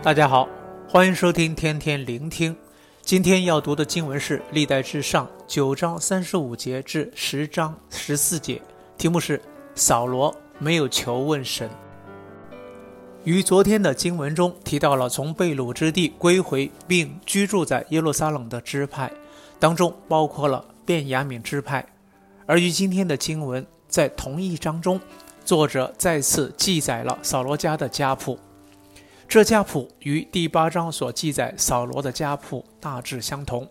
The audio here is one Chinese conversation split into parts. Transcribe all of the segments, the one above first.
大家好，欢迎收听天天聆听。今天要读的经文是《历代志上》九章三十五节至十章十四节，题目是“扫罗没有求问神”。于昨天的经文中提到了从被掳之地归回并居住在耶路撒冷的支派，当中包括了便雅悯支派。而与今天的经文在同一章中，作者再次记载了扫罗家的家谱。这家谱与第八章所记载扫罗的家谱大致相同，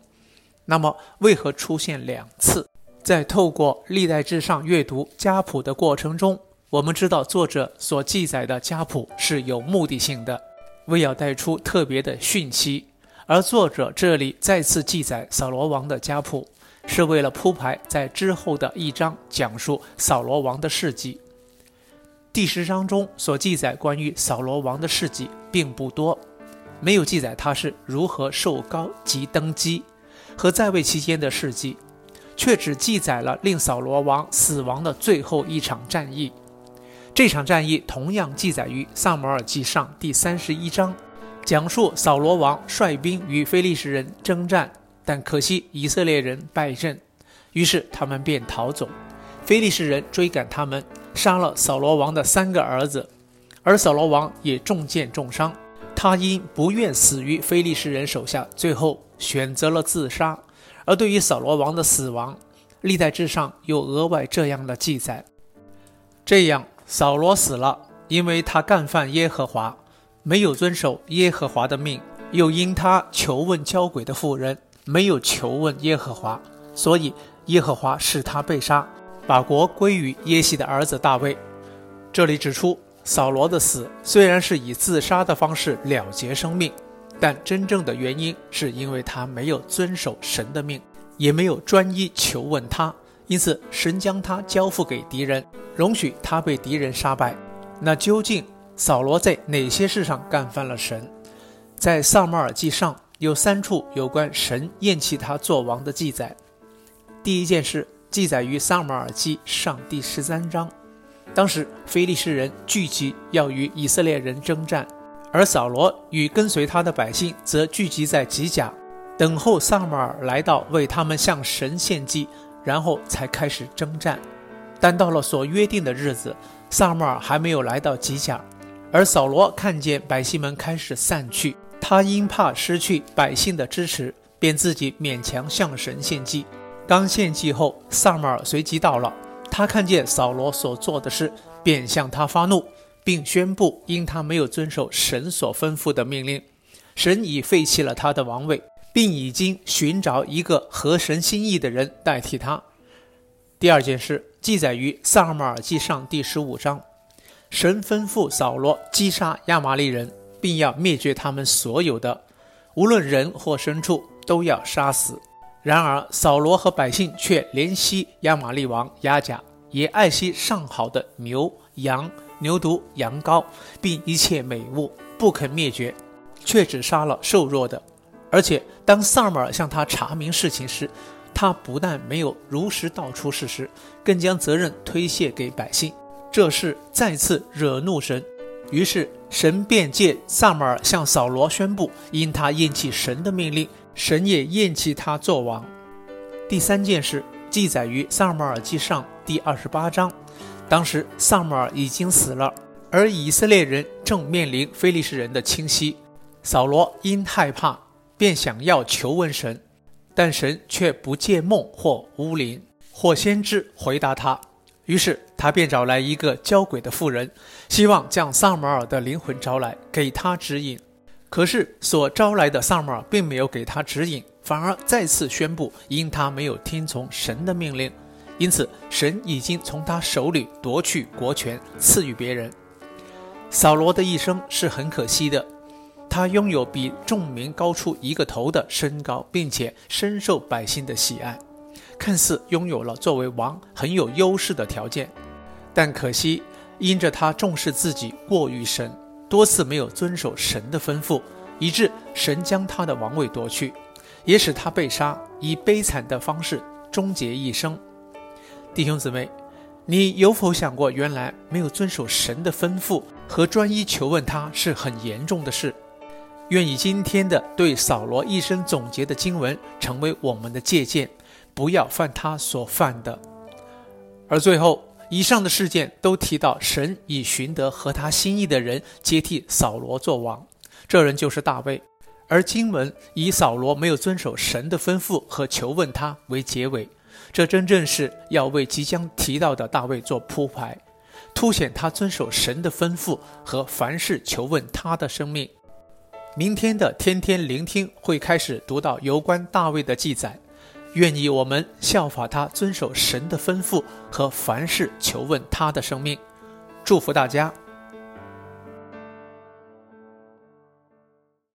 那么为何出现两次？在透过历代志上阅读家谱的过程中，我们知道作者所记载的家谱是有目的性的，为要带出特别的讯息。而作者这里再次记载扫罗王的家谱，是为了铺排在之后的一章讲述扫罗王的事迹。第十章中所记载关于扫罗王的事迹并不多，没有记载他是如何受膏及登基和在位期间的事迹，却只记载了令扫罗王死亡的最后一场战役。这场战役同样记载于撒母耳记上第三十一章，讲述扫罗王率兵与非利士人征战，但可惜以色列人败阵，于是他们便逃走，非利士人追赶他们。杀了扫罗王的三个儿子，而扫罗王也中箭重伤。他因不愿死于非利士人手下，最后选择了自杀。而对于扫罗王的死亡，历代志上有额外这样的记载：这样，扫罗死了，因为他干犯耶和华，没有遵守耶和华的命；又因他求问交鬼的妇人，没有求问耶和华，所以耶和华使他被杀。把国归于耶西的儿子大卫。这里指出，扫罗的死虽然是以自杀的方式了结生命，但真正的原因是因为他没有遵守神的命，也没有专一求问他，因此神将他交付给敌人，容许他被敌人杀败。那究竟扫罗在哪些事上干翻了神？在撒母耳记上有三处有关神厌弃他作王的记载。第一件事。记载于撒母耳记上第十三章，当时非利士人聚集要与以色列人征战，而扫罗与跟随他的百姓则聚集在吉甲，等候撒母耳来到为他们向神献祭，然后才开始征战。但到了所约定的日子，撒母耳还没有来到吉甲，而扫罗看见百姓们开始散去，他因怕失去百姓的支持，便自己勉强向神献祭。刚献祭后，撒母耳随即到了。他看见扫罗所做的事，便向他发怒，并宣布，因他没有遵守神所吩咐的命令，神已废弃了他的王位，并已经寻找一个合神心意的人代替他。第二件事记载于撒母耳记上第十五章，神吩咐扫罗击杀亚玛力人，并要灭绝他们所有的，无论人或牲畜，都要杀死。然而，扫罗和百姓却怜惜亚玛利王亚甲，也爱惜上好的牛羊、牛犊、羊羔，并一切美物，不肯灭绝，却只杀了瘦弱的。而且，当撒母耳向他查明事情时，他不但没有如实道出事实，更将责任推卸给百姓。这事再次惹怒神，于是神便借撒母耳向扫罗宣布，因他厌弃神的命令。神也厌弃他作王。第三件事记载于撒母耳记上第二十八章，当时撒母耳已经死了，而以色列人正面临非利士人的侵袭。扫罗因害怕，便想要求问神，但神却不借梦或巫灵或先知回答他。于是他便找来一个交鬼的妇人，希望将撒母耳的灵魂招来，给他指引。可是所招来的撒母耳并没有给他指引，反而再次宣布，因他没有听从神的命令，因此神已经从他手里夺去国权，赐予别人。扫罗的一生是很可惜的，他拥有比众民高出一个头的身高，并且深受百姓的喜爱，看似拥有了作为王很有优势的条件，但可惜因着他重视自己过于深。多次没有遵守神的吩咐，以致神将他的王位夺去，也使他被杀，以悲惨的方式终结一生。弟兄姊妹，你有否想过，原来没有遵守神的吩咐和专一求问他是很严重的事？愿以今天的对扫罗一生总结的经文成为我们的借鉴，不要犯他所犯的。而最后，以上的事件都提到神已寻得合他心意的人接替扫罗做王，这人就是大卫。而经文以扫罗没有遵守神的吩咐和求问他为结尾，这真正是要为即将提到的大卫做铺排，凸显他遵守神的吩咐和凡事求问他的生命。明天的天天聆听会开始读到有关大卫的记载，愿意我们效法他，遵守神的吩咐和凡事求问他的生命。祝福大家。